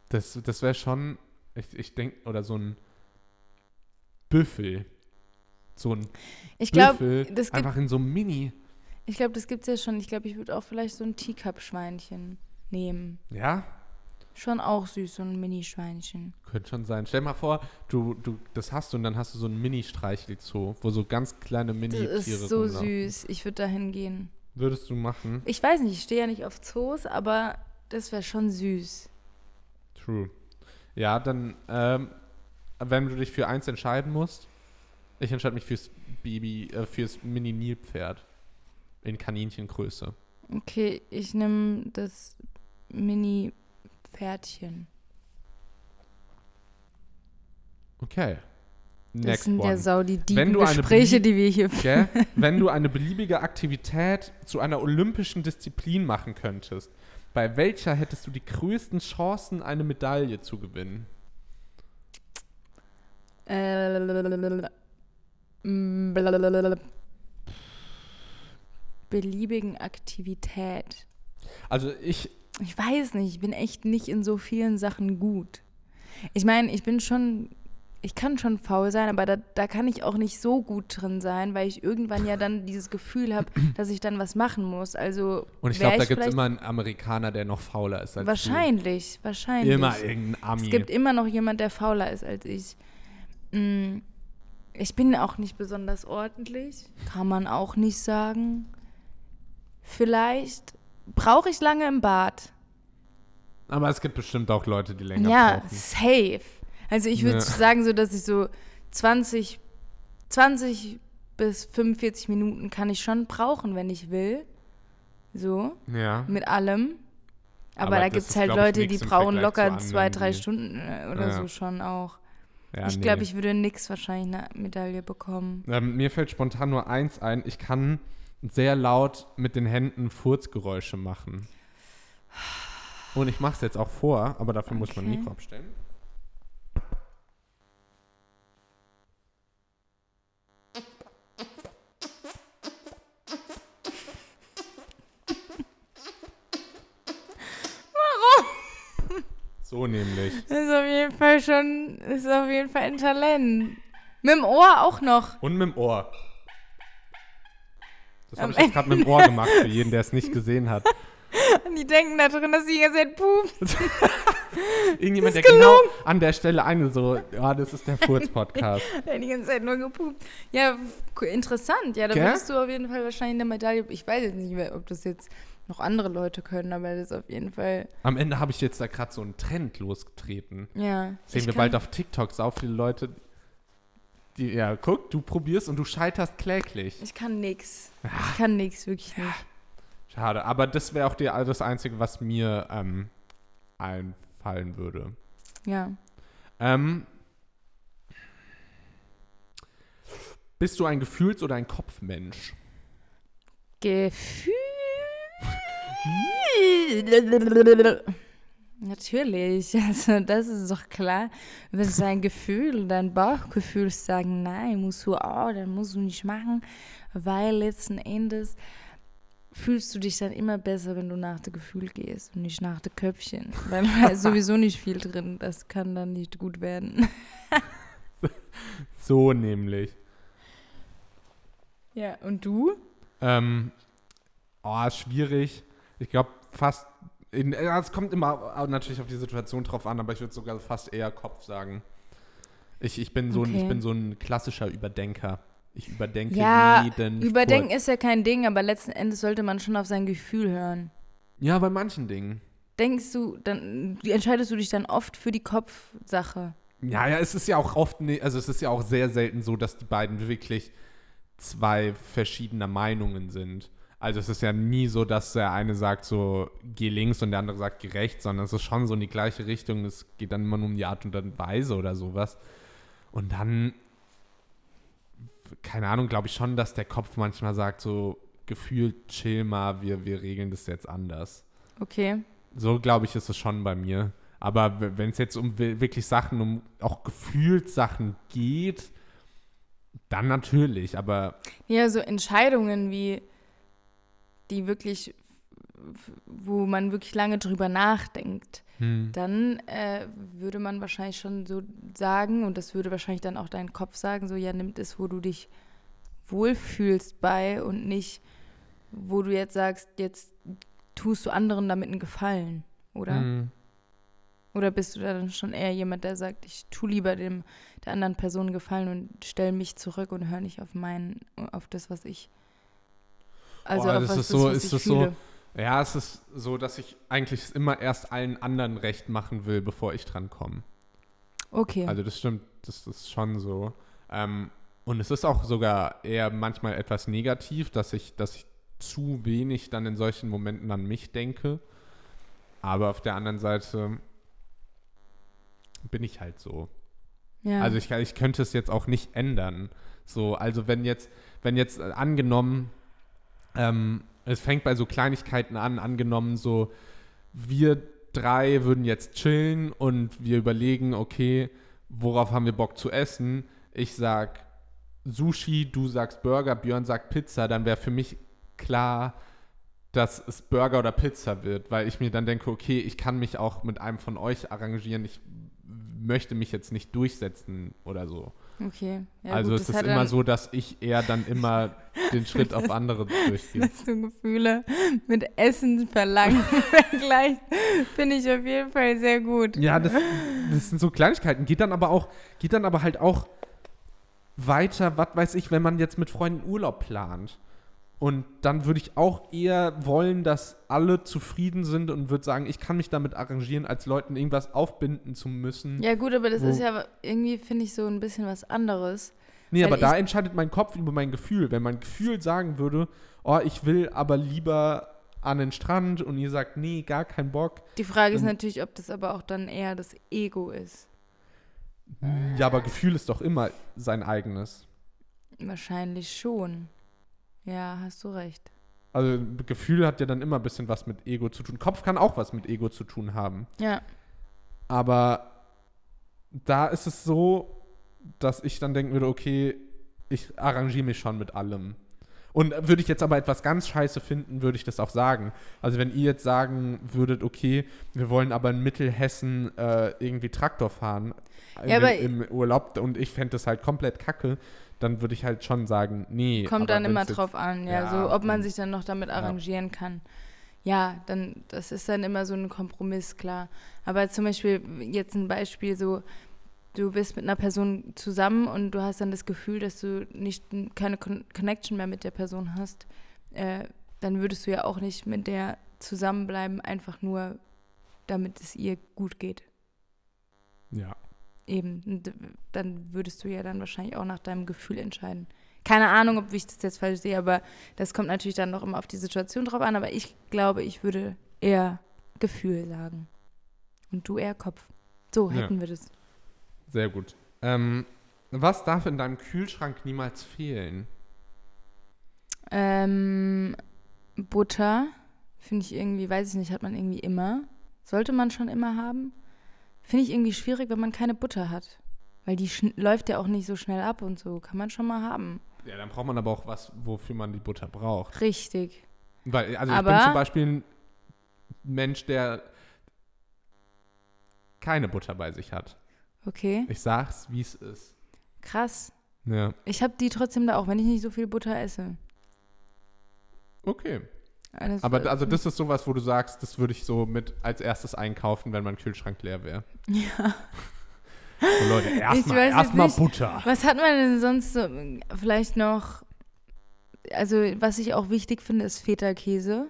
Das, das wäre schon, ich, ich denke, oder so ein Büffel. So ein Ich glaube, Büffel, das gibt einfach in so einem Mini. Ich glaube, das gibt's ja schon. Ich glaube, ich würde auch vielleicht so ein Teacup-Schweinchen nehmen. Ja, Schon auch süß, so ein Mini-Schweinchen. könnte schon sein. Stell mal vor, du, du das hast du und dann hast du so ein Mini-Streichelzoo, wo so ganz kleine Das Mini-Tiere ist so rumlaufen. süß. Ich würde da hingehen. Würdest du machen? Ich weiß nicht, ich stehe ja nicht auf Zoos, aber das wäre schon süß. True. Ja, dann, ähm, wenn du dich für eins entscheiden musst, ich entscheide mich fürs Baby, äh, fürs Mini-Nilpferd. In Kaninchengröße. Okay, ich nehme das Mini-Pferdchen. Okay. Das Next sind ja one. sau die Wenn du eine Gespräche, die wir hier führen. Gell? Wenn du eine beliebige Aktivität zu einer olympischen Disziplin machen könntest, bei welcher hättest du die größten Chancen, eine Medaille zu gewinnen? Äh, beliebigen Aktivität. Also ich, Ich weiß nicht, ich bin echt nicht in so vielen Sachen gut. Ich meine, ich bin schon, ich kann schon faul sein, aber da, da kann ich auch nicht so gut drin sein, weil ich irgendwann ja dann dieses Gefühl habe, dass ich dann was machen muss. Also und ich glaube, da gibt es immer einen Amerikaner, der noch fauler ist als wahrscheinlich, du. wahrscheinlich. Immer irgendein Ami. Es gibt immer noch jemand, der fauler ist als ich. Mm, Ich bin auch nicht besonders ordentlich, kann man auch nicht sagen. Vielleicht brauche ich lange im Bad. Aber es gibt bestimmt auch Leute, die länger Ja, brauchen. safe. Also ich würde Ja. sagen, so dass ich so 20, 20 bis 45 Minuten kann ich schon brauchen, wenn ich will. So, Ja. mit allem. Aber, Aber da gibt es halt Leute, die brauchen Vergleich locker zwei, drei Stunden äh, oder Ja. so schon auch. ja ich nee. glaube, ich würde nix wahrscheinlich eine Medaille bekommen. Ähm, mir fällt spontan nur eins ein. Ich kann sehr laut mit den Händen Furzgeräusche machen. Und ich mache es jetzt auch vor, aber dafür muss man ein Okay. Mikro abstellen. So nämlich. Das ist auf jeden Fall schon, ist auf jeden Fall ein Talent. Mit dem Ohr auch noch. Und mit dem Ohr. Das habe ich jetzt gerade mit dem Ohr gemacht, für jeden, der es nicht gesehen hat. Und die denken da drin, dass sie ganze Zeit pupt. Irgendjemand, der genau an der Stelle eine so, ja, das ist der Furz-Podcast. Der die ganze Zeit nur gepupt. Ja, interessant. Ja, da Gell? würdest du auf jeden Fall wahrscheinlich eine Medaille. Ich weiß jetzt nicht, mehr, ob das jetzt noch andere Leute können, aber das ist auf jeden Fall. Am Ende habe ich jetzt da gerade so einen Trend losgetreten. Ja. Sehen wir bald auf TikTok sau viele Leute, die, ja, guck, du probierst und du scheiterst kläglich. Ich kann nix. Ich kann nix, wirklich nicht. Schade, aber das wäre auch die, das Einzige, was mir ähm, einfallen würde. Ja. Ähm, bist du ein Gefühls- oder ein Kopfmensch? Gefühl. Natürlich, also das ist doch klar. Wenn dein Gefühl, dein Bauchgefühl sagen, nein, musst du auch, dann musst du nicht machen, weil letzten Endes fühlst du dich dann immer besser, wenn du nach dem Gefühl gehst und nicht nach dem Köpfchen. Weil da ist sowieso nicht viel drin. Das kann dann nicht gut werden. So nämlich. Ja, und du? Ähm, oh, schwierig. Ich glaube fast. In, ja, es kommt immer natürlich auf die Situation drauf an, aber ich würde sogar fast eher Kopf sagen. Ich, ich, bin so ein, ich Okay. bin so ein klassischer Überdenker. Ich überdenke Ja, jeden. Überdenken Spurt. ist ja kein Ding, aber letzten Endes sollte man schon auf sein Gefühl hören. Ja, bei manchen Dingen. Denkst du, dann entscheidest du dich dann oft für die Kopfsache? Ja, ja, es ist ja auch oft, ne, also es ist ja auch sehr selten so, dass die beiden wirklich zwei verschiedener Meinungen sind. Also es ist ja nie so, dass der eine sagt so, geh links und der andere sagt, geh rechts, sondern es ist schon so in die gleiche Richtung. Es geht dann immer nur um die Art und Weise oder sowas. Und dann, keine Ahnung, glaube ich schon, dass der Kopf manchmal sagt so, gefühlt chill mal, wir, wir regeln das jetzt anders. Okay. So, glaube ich, ist es schon bei mir. Aber wenn es jetzt um wi- wirklich Sachen, um auch gefühlt Sachen geht, dann natürlich. Aber Ja, so Entscheidungen wie, die wirklich, wo man wirklich lange drüber nachdenkt, hm, dann äh, würde man wahrscheinlich schon so sagen, und das würde wahrscheinlich dann auch dein Kopf sagen, so, ja, nimm es, wo du dich wohlfühlst bei und nicht, wo du jetzt sagst, jetzt tust du anderen damit einen Gefallen, oder? hm, Oder bist du dann schon eher jemand, der sagt, ich tu lieber dem der anderen Person einen Gefallen und stell mich zurück und höre nicht auf mein, auf das, was ich. Also auf das ist so- was ist das so- ja, es ist so, dass ich eigentlich immer erst allen anderen recht machen will, bevor ich dran komme. Okay. Also das stimmt, das ist schon so. Ähm, und es ist auch sogar eher manchmal etwas negativ, dass ich, dass ich zu wenig dann in solchen Momenten an mich denke. Aber auf der anderen Seite bin ich halt so. ja. Also ich, ich könnte es jetzt auch nicht ändern. So, also wenn jetzt, wenn jetzt äh, angenommen, ähm, es fängt bei so Kleinigkeiten an, angenommen so, wir drei würden jetzt chillen und wir überlegen, okay, worauf haben wir Bock zu essen? Ich sag Sushi, du sagst Burger, Björn sagt Pizza, dann wäre für mich klar, dass es Burger oder Pizza wird, weil ich mir dann denke, okay, ich kann mich auch mit einem von euch arrangieren, ich möchte mich jetzt nicht durchsetzen oder so. Okay. Ja, also gut, es ist immer so, dass ich eher dann immer den Schritt auf andere durchgehe. dass du Gefühle mit Essen verlangen gleich finde ich auf jeden Fall sehr gut. Ja, das, das sind so Kleinigkeiten. Geht dann aber auch, geht dann aber halt auch weiter, was weiß ich, wenn man jetzt mit Freunden Urlaub plant. Und dann würde ich auch eher wollen, dass alle zufrieden sind und würde sagen, ich kann mich damit arrangieren, als Leuten irgendwas aufbinden zu müssen. Ja gut, aber das ist ja irgendwie, finde ich, so ein bisschen was anderes. Nee, aber da entscheidet mein Kopf über mein Gefühl. Wenn mein Gefühl sagen würde, oh, ich will aber lieber an den Strand und ihr sagt, nee, gar keinen Bock. Die Frage ist natürlich, ob das aber auch dann eher das Ego ist. Ja, aber Gefühl ist doch immer sein eigenes. Wahrscheinlich schon. Ja, hast du recht. Also Gefühl hat ja dann immer ein bisschen was mit Ego zu tun. Kopf kann auch was mit Ego zu tun haben. Ja, Aber da ist es so, dass ich dann denken würde, okay, ich arrangiere mich schon mit allem. Und würde ich jetzt aber etwas ganz scheiße finden, würde ich das auch sagen. Also wenn ihr jetzt sagen würdet, okay, wir wollen aber in Mittelhessen äh, irgendwie Traktor fahren Ja, im, im Urlaub und ich fände das halt komplett kacke, dann würde ich halt schon sagen, nee. kommt dann immer drauf an, ja, Ja, so ob man mm. sich dann noch damit arrangieren kann. Ja, dann, das ist dann immer so ein Kompromiss, klar. Aber zum Beispiel jetzt ein Beispiel so, du bist mit einer Person zusammen und du hast dann das Gefühl, dass du nicht keine Con Connection mehr mit der Person hast, äh, dann würdest du ja auch nicht mit der zusammenbleiben, einfach nur, damit es ihr gut geht. Ja. Eben, Und dann würdest du ja dann wahrscheinlich auch nach deinem Gefühl entscheiden. Keine Ahnung, ob ich das jetzt falsch sehe, aber das kommt natürlich dann noch immer auf die Situation drauf an. Aber ich glaube, ich würde eher Gefühl sagen. Und du eher Kopf. So Ja. hätten wir das. Sehr gut. Ähm, was darf in deinem Kühlschrank niemals fehlen? Ähm, Butter finde ich irgendwie, weiß ich nicht, hat man irgendwie immer. Sollte man schon immer haben? Finde ich irgendwie schwierig, wenn man keine Butter hat. Weil die läuft ja auch nicht so schnell ab und so. Kann man schon mal haben. Ja, dann braucht man aber auch was, wofür man die Butter braucht. Richtig. Weil, also ich Aber- bin zum Beispiel ein Mensch, der keine Butter bei sich hat. Okay. Ich sag's, wie es ist. Krass. Ja. Ich habe die trotzdem da auch, wenn ich nicht so viel Butter esse. Okay. Alles Aber also das ist sowas, wo du sagst, das würde ich so mit als erstes einkaufen, wenn mein Kühlschrank leer wäre. Ja. So Leute, erstmal nicht. Butter. Was hat man denn sonst so? Vielleicht noch, also was ich auch wichtig finde, ist Feta-Käse.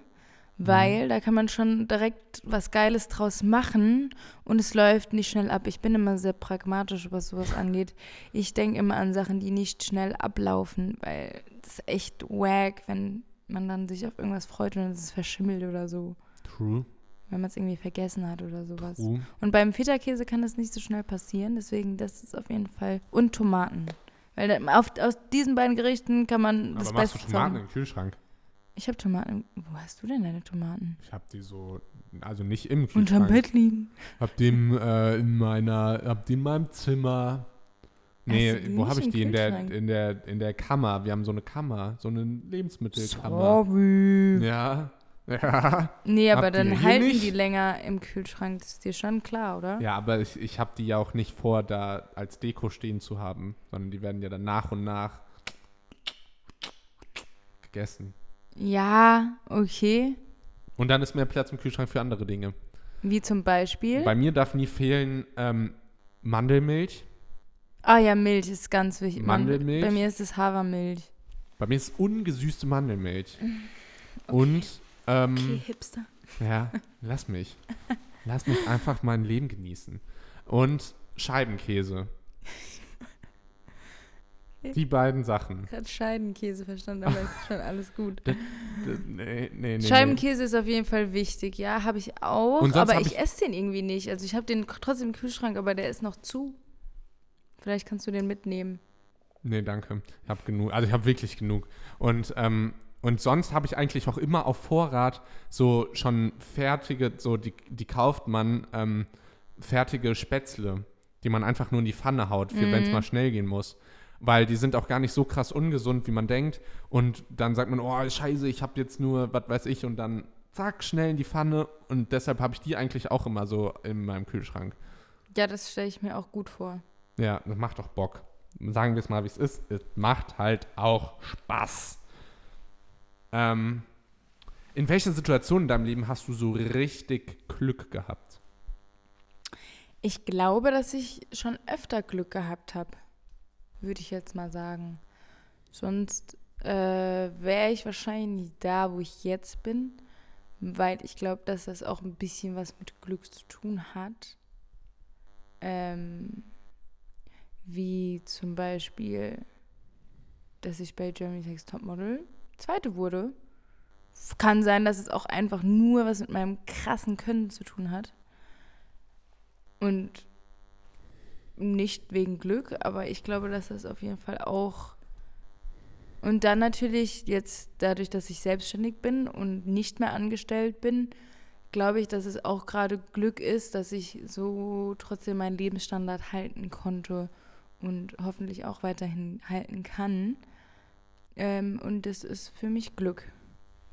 Weil da kann man schon direkt was Geiles draus machen und es läuft nicht schnell ab. Ich bin immer sehr pragmatisch, was sowas angeht. Ich denke immer an Sachen, die nicht schnell ablaufen, weil das ist echt wack, wenn man dann sich auf irgendwas freut und es ist verschimmelt oder so. True, Wenn man es irgendwie vergessen hat oder sowas. true. Und beim Feta-Käse kann das nicht so schnell passieren, deswegen das ist auf jeden Fall. Und Tomaten. Weil auf, aus diesen beiden Gerichten kann man das Aber machst du Beste Tomaten zaubern. im Kühlschrank? Ich habe Tomaten. Wo hast du denn deine Tomaten? Ich habe die so, also nicht im Unterm Kühlschrank. Bett liegen. Hab die im, äh, in meiner, hab die in meinem Zimmer. Nee, wo habe ich die? In der, in, der, in der Kammer. Wir haben so eine Kammer, so eine Lebensmittelkammer. Sorry. Ja. Ja. Nee, aber dann halten nicht? die länger im Kühlschrank. Das ist dir schon klar, oder? Ja, aber ich, ich habe die ja auch nicht vor, da als Deko stehen zu haben, sondern die werden ja dann nach und nach gegessen. Ja, okay. Und dann ist mehr Platz im Kühlschrank für andere Dinge. Wie zum Beispiel. Bei mir darf nie fehlen ähm, Mandelmilch. Ah ja, Milch ist ganz wichtig. Man- Mandelmilch? Bei mir ist es Hafermilch. Bei mir ist ungesüßte Mandelmilch. Und, ähm, Okay, Hipster. ja, lass mich. Lass mich einfach mein Leben genießen. Und Scheibenkäse. Die beiden Sachen. Ich habe Scheidenkäse verstanden, aber ist schon alles gut. D nee, nee, nee, Scheibenkäse ist auf jeden Fall wichtig, ja, habe ich auch, aber ich, ich- esse den irgendwie nicht. Also ich habe den trotzdem im Kühlschrank, aber der ist noch zu. Vielleicht kannst du den mitnehmen. Nee, danke. Ich habe genug. Also ich habe wirklich genug. Und, ähm, und sonst habe ich eigentlich auch immer auf Vorrat so schon fertige, so die, die kauft man ähm, fertige Spätzle, die man einfach nur in die Pfanne haut, für wenn es mal schnell gehen muss. Weil die sind auch gar nicht so krass ungesund, wie man denkt. Und dann sagt man, oh, scheiße, ich habe jetzt nur, was weiß ich, und dann zack, schnell in die Pfanne. Und deshalb habe ich die eigentlich auch immer so in meinem Kühlschrank. Ja, das stelle ich mir auch gut vor. Ja, das macht doch Bock. Sagen wir es mal, wie es ist. Es macht halt auch Spaß. Ähm, in welcher Situation in deinem Leben hast du so richtig Glück gehabt? Ich glaube, dass ich schon öfter Glück gehabt habe, würde ich jetzt mal sagen. Sonst äh, wäre ich wahrscheinlich nicht da, wo ich jetzt bin, weil ich glaube, dass das auch ein bisschen was mit Glück zu tun hat. Ähm, wie zum Beispiel, dass ich bei Germany's Next Topmodel Zweite wurde. Kann sein, dass es auch einfach nur was mit meinem krassen Können zu tun hat. Und nicht wegen Glück, aber ich glaube, dass das auf jeden Fall auch. Und dann natürlich jetzt dadurch, dass ich selbstständig bin und nicht mehr angestellt bin, glaube ich, dass es auch gerade Glück ist, dass ich so trotzdem meinen Lebensstandard halten konnte und hoffentlich auch weiterhin halten kann. Ähm, und das ist für mich Glück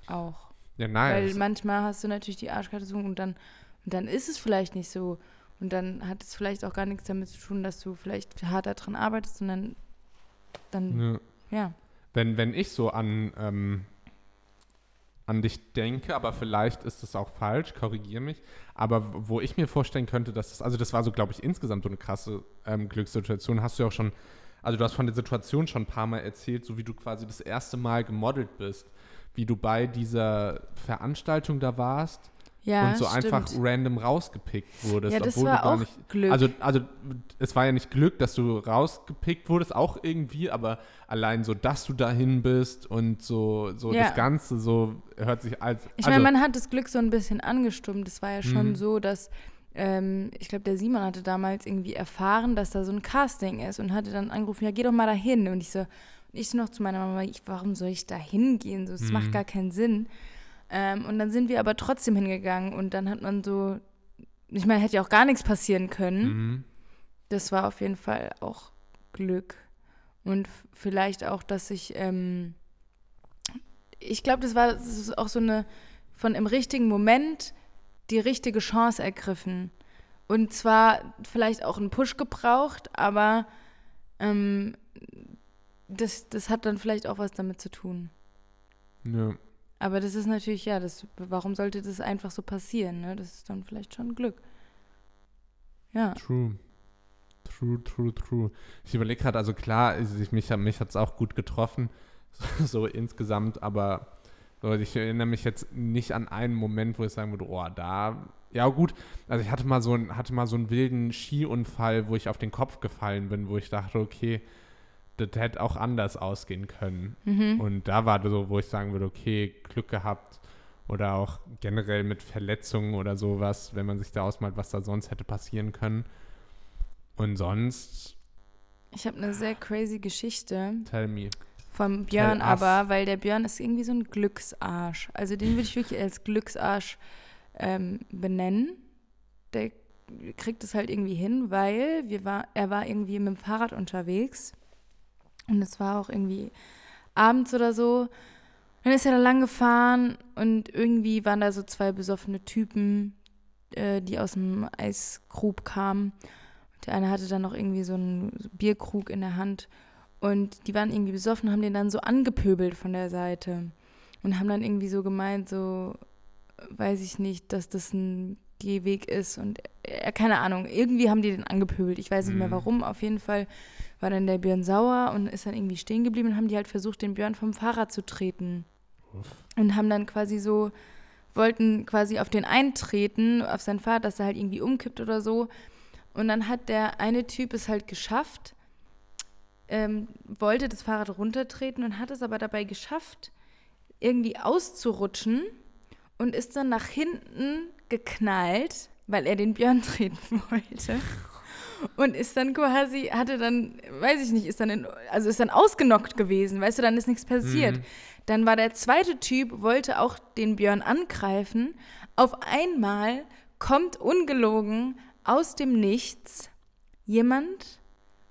auch. Ja, Weil nice. manchmal hast du natürlich die Arschkarte so und dann, und dann ist es vielleicht nicht so. Und dann hat es vielleicht auch gar nichts damit zu tun, dass du vielleicht hart daran arbeitest, sondern dann, Ja. ja. Wenn, wenn ich so an, ähm, an dich denke, aber vielleicht ist es auch falsch, korrigiere mich, aber wo ich mir vorstellen könnte, dass das, also das war so, glaube ich, insgesamt so eine krasse ähm, Glückssituation, hast du ja auch schon, also du hast von der Situation schon ein paar Mal erzählt, so wie du quasi das erste Mal gemodelt bist, wie du bei dieser Veranstaltung da warst Ja, und so stimmt. einfach random rausgepickt wurdest, Ja, das obwohl war du gar auch nicht. Glück. Also, also es war ja nicht Glück, dass du rausgepickt wurdest, auch irgendwie, aber allein so, dass du dahin bist und so, so Ja. das Ganze so hört sich als. Ich also, meine, man hat das Glück so ein bisschen angestummt. Es war ja schon Mhm. so, dass ähm, ich glaube, der Simon hatte damals irgendwie erfahren, dass da so ein Casting ist und hatte dann angerufen, ja, geh doch mal dahin. Und ich so, und ich so noch zu meiner Mama, ich, warum soll ich da hingehen? So, es Mhm. macht gar keinen Sinn. Ähm, und dann sind wir aber trotzdem hingegangen und dann hat man so ich meine, hätte ja auch gar nichts passieren können. Mhm. Das war auf jeden Fall auch Glück. Und vielleicht auch, dass ich, ähm, ich glaube, das war das ist auch so eine, von im richtigen Moment die richtige Chance ergriffen. Und zwar vielleicht auch einen Push gebraucht, aber ähm, das, das hat dann vielleicht auch was damit zu tun. Ja. Aber das ist natürlich, ja, das, warum sollte das einfach so passieren? Ne? Das ist dann vielleicht schon Glück. Ja. True. True, true, true. Ich überlege gerade, also klar, ich, mich, mich hat es auch gut getroffen, so, so insgesamt, aber so, ich erinnere mich jetzt nicht an einen Moment, wo ich sagen würde, oh, da, ja gut, also ich hatte mal so, einen- hatte mal so einen wilden Skiunfall, wo ich auf den Kopf gefallen bin, wo ich dachte, okay, das hätte auch anders ausgehen können. Mhm. Und da war so, wo ich sagen würde, okay, Glück gehabt oder auch generell mit Verletzungen oder sowas, wenn man sich da ausmalt, was da sonst hätte passieren können. Und sonst, Ich habe eine sehr crazy Geschichte tell me. vom Björn aber, weil der Björn ist irgendwie so ein Glücksarsch. Also den würde ich wirklich als Glücksarsch ähm, benennen. Der kriegt es halt irgendwie hin, weil wir war, er war irgendwie mit dem Fahrrad unterwegs und es war auch irgendwie abends oder so. Dann ist er da lang gefahren und irgendwie waren da so zwei besoffene Typen, äh, die aus dem Eisgrub kamen. Der eine hatte dann noch irgendwie so einen Bierkrug in der Hand und die waren irgendwie besoffen, haben den dann so angepöbelt von der Seite und haben dann irgendwie so gemeint, so weiß ich nicht, dass das ein Gehweg ist und äh, keine Ahnung, irgendwie haben die den angepöbelt. Ich weiß nicht mehr Mhm. warum. Auf jeden Fall war dann der Björn sauer und ist dann irgendwie stehen geblieben und haben die halt versucht, den Björn vom Fahrrad zu treten und haben dann quasi so wollten quasi auf den eintreten, auf sein Fahrrad, dass er halt irgendwie umkippt oder so. Und dann hat der eine Typ es halt geschafft, ähm, wollte das Fahrrad runtertreten und hat es aber dabei geschafft, irgendwie auszurutschen und ist dann nach hinten geknallt, weil er den Björn treten wollte. Und ist dann quasi, hatte dann, weiß ich nicht, ist dann in, also ist dann ausgenockt gewesen, weißt du, dann ist nichts passiert. Mhm. Dann war der zweite Typ, wollte auch den Björn angreifen. Auf einmal kommt ungelogen aus dem Nichts jemand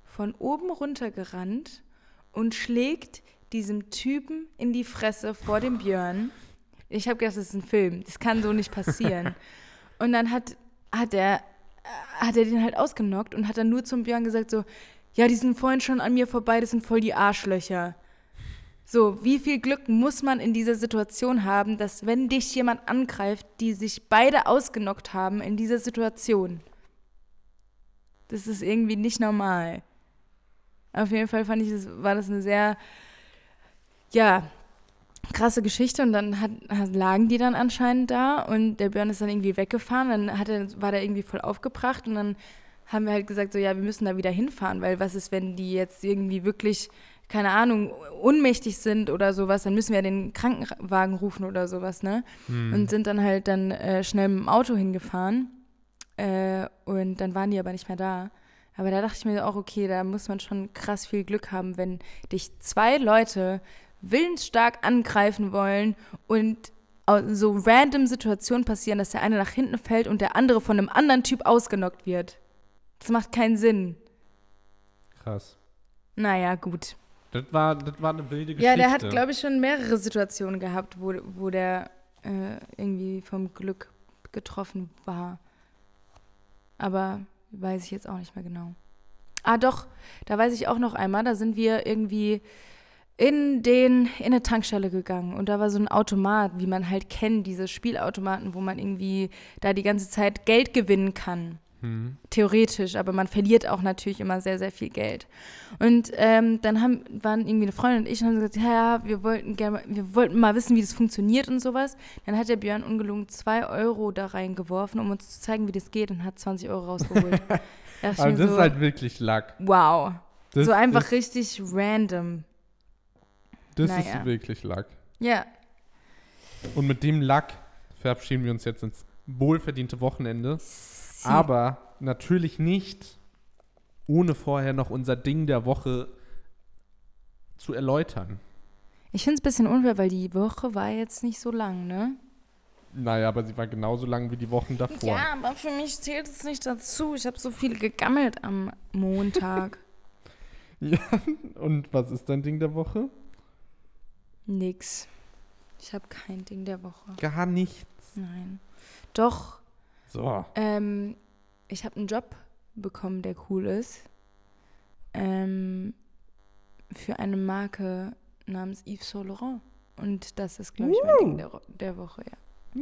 von oben runtergerannt und schlägt diesem Typen in die Fresse vor dem Björn. Ich habe gedacht, das ist ein Film. Das kann so nicht passieren. und dann hat, hat, er, hat er den halt ausgenockt und hat dann nur zum Björn gesagt so, ja, die sind vorhin schon an mir vorbei, das sind voll die Arschlöcher. So, wie viel Glück muss man in dieser Situation haben, dass wenn dich jemand angreift, die sich beide ausgenockt haben in dieser Situation? Das ist irgendwie nicht normal. Auf jeden Fall fand ich, das, war das eine sehr, ja, krasse Geschichte und dann hat, lagen die dann anscheinend da und der Björn ist dann irgendwie weggefahren, dann hat er, war der irgendwie voll aufgebracht und dann haben wir halt gesagt, so ja, wir müssen da wieder hinfahren, weil was ist, wenn die jetzt irgendwie wirklich, keine Ahnung, ohnmächtig sind oder sowas, dann müssen wir den Krankenwagen rufen oder sowas, ne? Hm. Und sind dann halt dann äh, schnell mit dem Auto hingefahren äh, und dann waren die aber nicht mehr da. Aber da dachte ich mir auch, okay, da muss man schon krass viel Glück haben, wenn dich zwei Leute willensstark angreifen wollen und so random Situationen passieren, dass der eine nach hinten fällt und der andere von einem anderen Typ ausgenockt wird. Das macht keinen Sinn. Krass. Naja, gut. Das war, das war eine wilde Geschichte. Ja, der hat, glaube ich, schon mehrere Situationen gehabt, wo, wo der äh, irgendwie vom Glück getroffen war. Aber weiß ich jetzt auch nicht mehr genau. Ah, doch, da weiß ich auch noch einmal, da sind wir irgendwie in, den, in eine Tankstelle gegangen und da war so ein Automat, wie man halt kennt, diese Spielautomaten, wo man irgendwie da die ganze Zeit Geld gewinnen kann. Hm. Theoretisch, aber man verliert auch natürlich immer sehr, sehr viel Geld. Und ähm, dann haben, waren irgendwie eine Freundin und ich und haben gesagt, ja, ja, wir wollten gerne, wir wollten mal wissen, wie das funktioniert und sowas. Dann hat der Björn ungelogen zwei Euro da reingeworfen, um uns zu zeigen, wie das geht und hat 20 Euro rausgeholt. Da Aber das so, ist halt wirklich Luck. wow. Das, so einfach richtig random. Das Naja. ist wirklich Luck. Ja, Und mit dem Luck verabschieden wir uns jetzt ins wohlverdiente Wochenende. Sie- Aber natürlich nicht, ohne vorher noch unser Ding der Woche zu erläutern. ich finde es ein bisschen unfair, weil die Woche war jetzt nicht so lang, ne? Naja, aber sie war genauso lang wie die Wochen davor. Ja, aber für mich zählt es nicht dazu. Ich habe so viel gegammelt am Montag. Ja, und was ist dein Ding der Woche? Nix. Ich habe kein Ding der Woche. Gar nichts. Nein. Doch, So. ähm, ich habe einen Job bekommen, der cool ist. Ähm, für eine Marke namens Yves Saint Laurent. Und das ist, glaube ich, mein Uh. Ding der, der Woche, ja.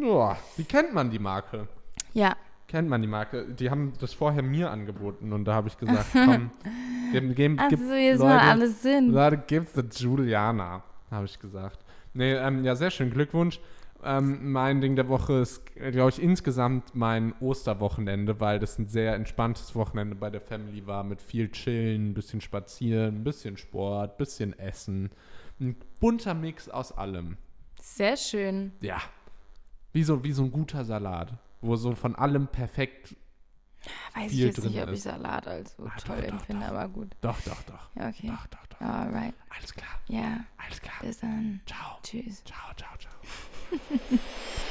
Ja, wie kennt man die Marke? Ja, Kennt man die Marke? Die haben das vorher mir angeboten und da habe ich gesagt, komm, gib, gib, also gib, jetzt mal alles Sinn. Leute, gibt's der Juliana, habe ich gesagt. Nee, ähm, ja, sehr schön, Glückwunsch. Ähm, mein Ding der Woche ist, glaube ich, insgesamt mein Osterwochenende, weil das ein sehr entspanntes Wochenende bei der Family war, mit viel Chillen, ein bisschen Spazieren, ein bisschen Sport, ein bisschen Essen. Ein bunter Mix aus allem. Sehr schön. Ja. Wie so, wie so ein guter Salat, wo so von allem perfekt. Weiß ich Viel jetzt nicht, drin ob ich. Salat als so Ah, toll doch, empfinde, doch. aber gut. Doch, doch, doch. Ja, okay. Doch, doch, doch. Alright. Alles klar, Ja, alles klar. bis dann. Ciao. Tschüss. Ciao, ciao, ciao.